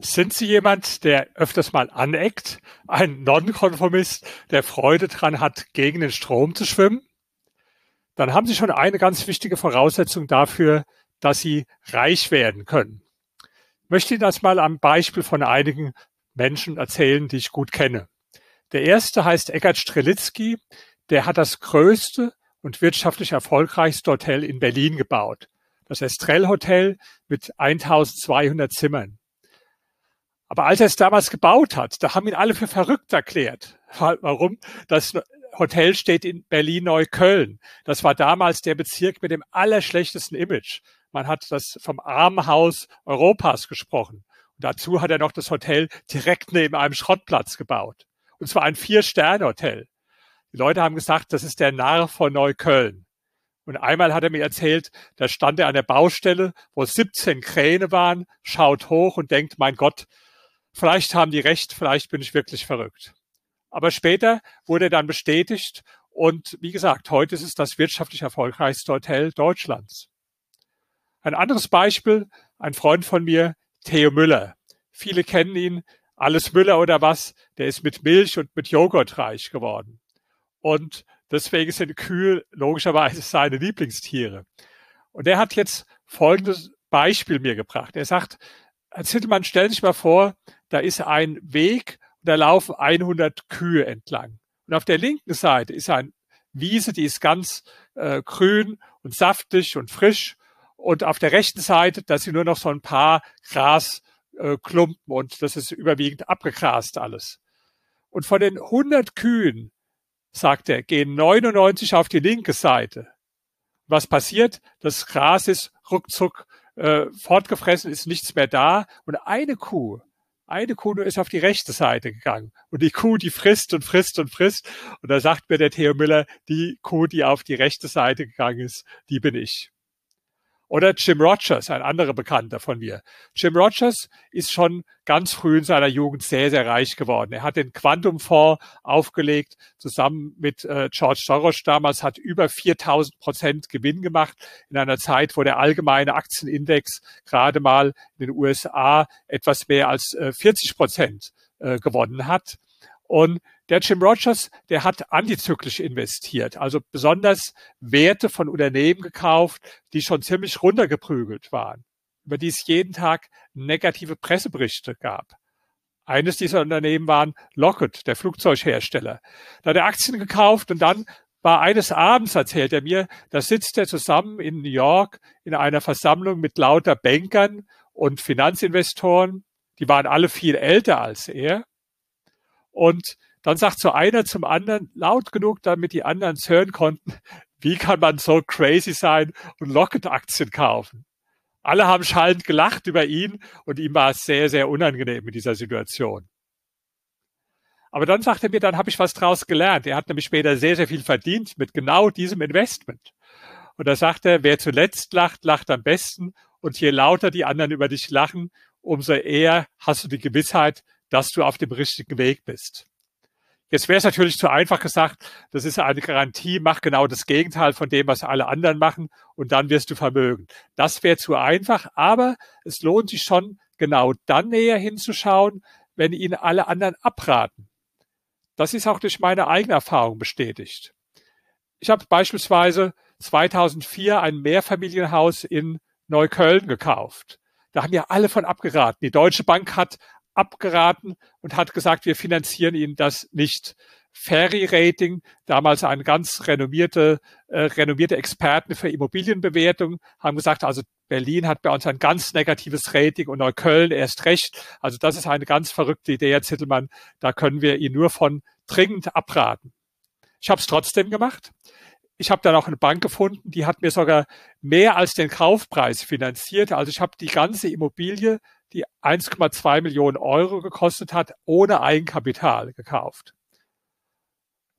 Sind Sie jemand, der öfters mal aneckt? Ein Nonkonformist, der Freude dran hat, gegen den Strom zu schwimmen? Dann haben Sie schon eine ganz wichtige Voraussetzung dafür, dass Sie reich werden können. Ich möchte Ihnen das mal am Beispiel von einigen Menschen erzählen, die ich gut kenne. Der erste heißt Eckhard Strelitzky. Der hat das größte und wirtschaftlich erfolgreichste Hotel in Berlin gebaut. Das Estrell Hotel mit 1200 Zimmern. Aber als er es damals gebaut hat, da haben ihn alle für verrückt erklärt. Warum? Das Hotel steht in Berlin-Neukölln. Das war damals der Bezirk mit dem allerschlechtesten Image. Man hat das vom Armenhaus Europas gesprochen. Und dazu hat er noch das Hotel direkt neben einem Schrottplatz gebaut. Und zwar ein Vier-Sterne-Hotel. Die Leute haben gesagt, das ist der Narr von Neukölln. Und einmal hat er mir erzählt, da stand er an der Baustelle, wo 17 Kräne waren, schaut hoch und denkt, mein Gott, Vielleicht haben die recht, vielleicht bin ich wirklich verrückt. Aber später wurde dann bestätigt und wie gesagt, heute ist es das wirtschaftlich erfolgreichste Hotel Deutschlands. Ein anderes Beispiel, ein Freund von mir, Theo Müller. Viele kennen ihn, alles Müller oder was, der ist mit Milch und mit Joghurt reich geworden. Und deswegen sind Kühe logischerweise seine Lieblingstiere. Und er hat jetzt folgendes Beispiel mir gebracht. Er sagt, Herr Zittelmann, stellen Sie sich mal vor, da ist ein Weg und da laufen 100 Kühe entlang. Und auf der linken Seite ist eine Wiese, die ist ganz äh, grün und saftig und frisch. Und auf der rechten Seite, da sind nur noch so ein paar Grasklumpen äh, und das ist überwiegend abgegrast alles. Und von den 100 Kühen, sagt er, gehen 99 auf die linke Seite. Was passiert? Das Gras ist ruckzuck äh, fortgefressen, ist nichts mehr da. Und eine Kuh, eine Kuh nur ist auf die rechte Seite gegangen. Und die Kuh, die frisst und frisst und frisst. Und da sagt mir der Theo Müller, die Kuh, die auf die rechte Seite gegangen ist, die bin ich. Oder Jim Rogers, ein anderer Bekannter von mir. Jim Rogers ist schon ganz früh in seiner Jugend sehr, sehr reich geworden. Er hat den Quantum-Fonds aufgelegt, zusammen mit äh, George Soros damals, hat über 4000 Prozent Gewinn gemacht in einer Zeit, wo der allgemeine Aktienindex gerade mal in den USA etwas mehr als äh, 40 Prozent äh, gewonnen hat. Und der Jim Rogers, der hat antizyklisch investiert, also besonders Werte von Unternehmen gekauft, die schon ziemlich runtergeprügelt waren, über die es jeden Tag negative Presseberichte gab. Eines dieser Unternehmen waren Lockheed, der Flugzeughersteller. Da hat er Aktien gekauft und dann war eines Abends, erzählt er mir, da sitzt er zusammen in New York in einer Versammlung mit lauter Bankern und Finanzinvestoren. Die waren alle viel älter als er. Und dann sagt so einer zum anderen laut genug, damit die anderen es hören konnten, wie kann man so crazy sein und Locket-Aktien kaufen? Alle haben schallend gelacht über ihn und ihm war es sehr, sehr unangenehm in dieser Situation. Aber dann sagt er mir, dann habe ich was draus gelernt. Er hat nämlich später sehr, sehr viel verdient mit genau diesem Investment. Und da sagt er, wer zuletzt lacht, lacht am besten. Und je lauter die anderen über dich lachen, umso eher hast du die Gewissheit, dass du auf dem richtigen Weg bist. Jetzt wäre es natürlich zu einfach gesagt, das ist eine Garantie, mach genau das Gegenteil von dem, was alle anderen machen und dann wirst du vermögen. Das wäre zu einfach, aber es lohnt sich schon, genau dann näher hinzuschauen, wenn Ihnen alle anderen abraten. Das ist auch durch meine eigene Erfahrung bestätigt. Ich habe beispielsweise 2004 ein Mehrfamilienhaus in Neukölln gekauft. Da haben ja alle von abgeraten. Die Deutsche Bank hat abgeraten und hat gesagt, wir finanzieren Ihnen das nicht. Ferry Rating, damals ein ganz renommierte, äh, renommierte Experten für Immobilienbewertung, haben gesagt, also Berlin hat bei uns ein ganz negatives Rating und Neukölln erst recht. Also das ist eine ganz verrückte Idee, Herr Zittelmann. Da können wir Ihnen nur von dringend abraten. Ich habe es trotzdem gemacht. Ich habe dann auch eine Bank gefunden, die hat mir sogar mehr als den Kaufpreis finanziert. Also ich habe die ganze Immobilie die 1,2 Millionen Euro gekostet hat, ohne Eigenkapital gekauft.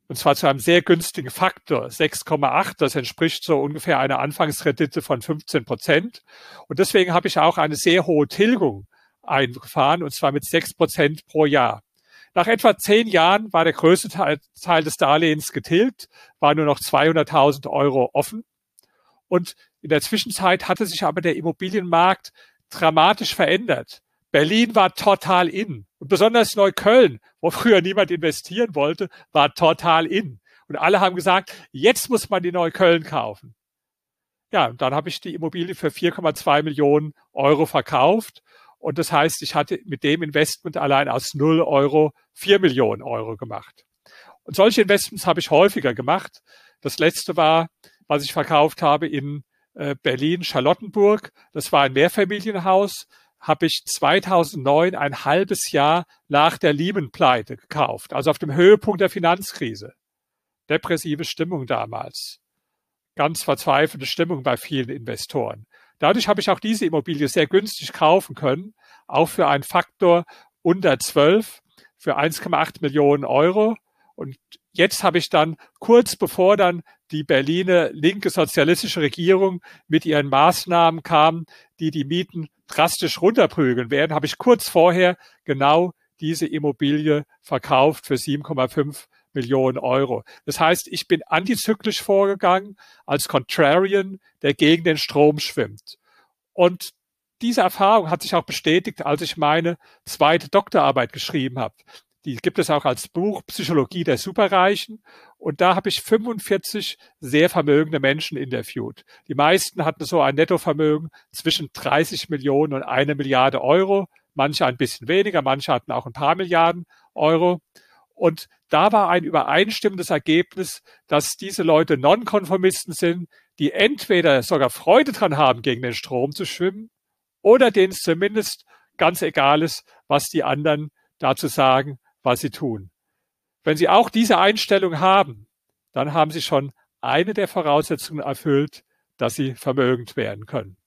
Und zwar zu einem sehr günstigen Faktor, 6,8. Das entspricht so ungefähr einer Anfangsrendite von 15 Prozent. Und deswegen habe ich auch eine sehr hohe Tilgung eingefahren, und zwar mit 6 Prozent pro Jahr. Nach etwa zehn Jahren war der größte Teil, Teil des Darlehens getilgt, war nur noch 200.000 Euro offen. Und in der Zwischenzeit hatte sich aber der Immobilienmarkt dramatisch verändert. Berlin war total in. Und besonders Neukölln, wo früher niemand investieren wollte, war total in. Und alle haben gesagt, jetzt muss man die Neukölln kaufen. Ja, und dann habe ich die Immobilie für 4,2 Millionen Euro verkauft. Und das heißt, ich hatte mit dem Investment allein aus 0 Euro 4 Millionen Euro gemacht. Und solche Investments habe ich häufiger gemacht. Das letzte war, was ich verkauft habe in äh, Berlin Charlottenburg. Das war ein Mehrfamilienhaus habe ich 2009 ein halbes Jahr nach der Lehman-Pleite gekauft, also auf dem Höhepunkt der Finanzkrise. Depressive Stimmung damals. Ganz verzweifelte Stimmung bei vielen Investoren. Dadurch habe ich auch diese Immobilie sehr günstig kaufen können, auch für einen Faktor unter 12, für 1,8 Millionen Euro. Und jetzt habe ich dann kurz bevor dann die Berliner linke sozialistische Regierung mit ihren Maßnahmen kam, die die Mieten drastisch runterprügeln werden, habe ich kurz vorher genau diese Immobilie verkauft für 7,5 Millionen Euro. Das heißt, ich bin antizyklisch vorgegangen als Contrarian, der gegen den Strom schwimmt. Und diese Erfahrung hat sich auch bestätigt, als ich meine zweite Doktorarbeit geschrieben habe. Die gibt es auch als Buch Psychologie der Superreichen. Und da habe ich 45 sehr vermögende Menschen interviewt. Die meisten hatten so ein Nettovermögen zwischen 30 Millionen und eine Milliarde Euro. Manche ein bisschen weniger, manche hatten auch ein paar Milliarden Euro. Und da war ein übereinstimmendes Ergebnis, dass diese Leute Nonkonformisten sind, die entweder sogar Freude dran haben, gegen den Strom zu schwimmen, oder denen es zumindest ganz egal ist, was die anderen dazu sagen, was sie tun. Wenn Sie auch diese Einstellung haben, dann haben Sie schon eine der Voraussetzungen erfüllt, dass Sie vermögend werden können.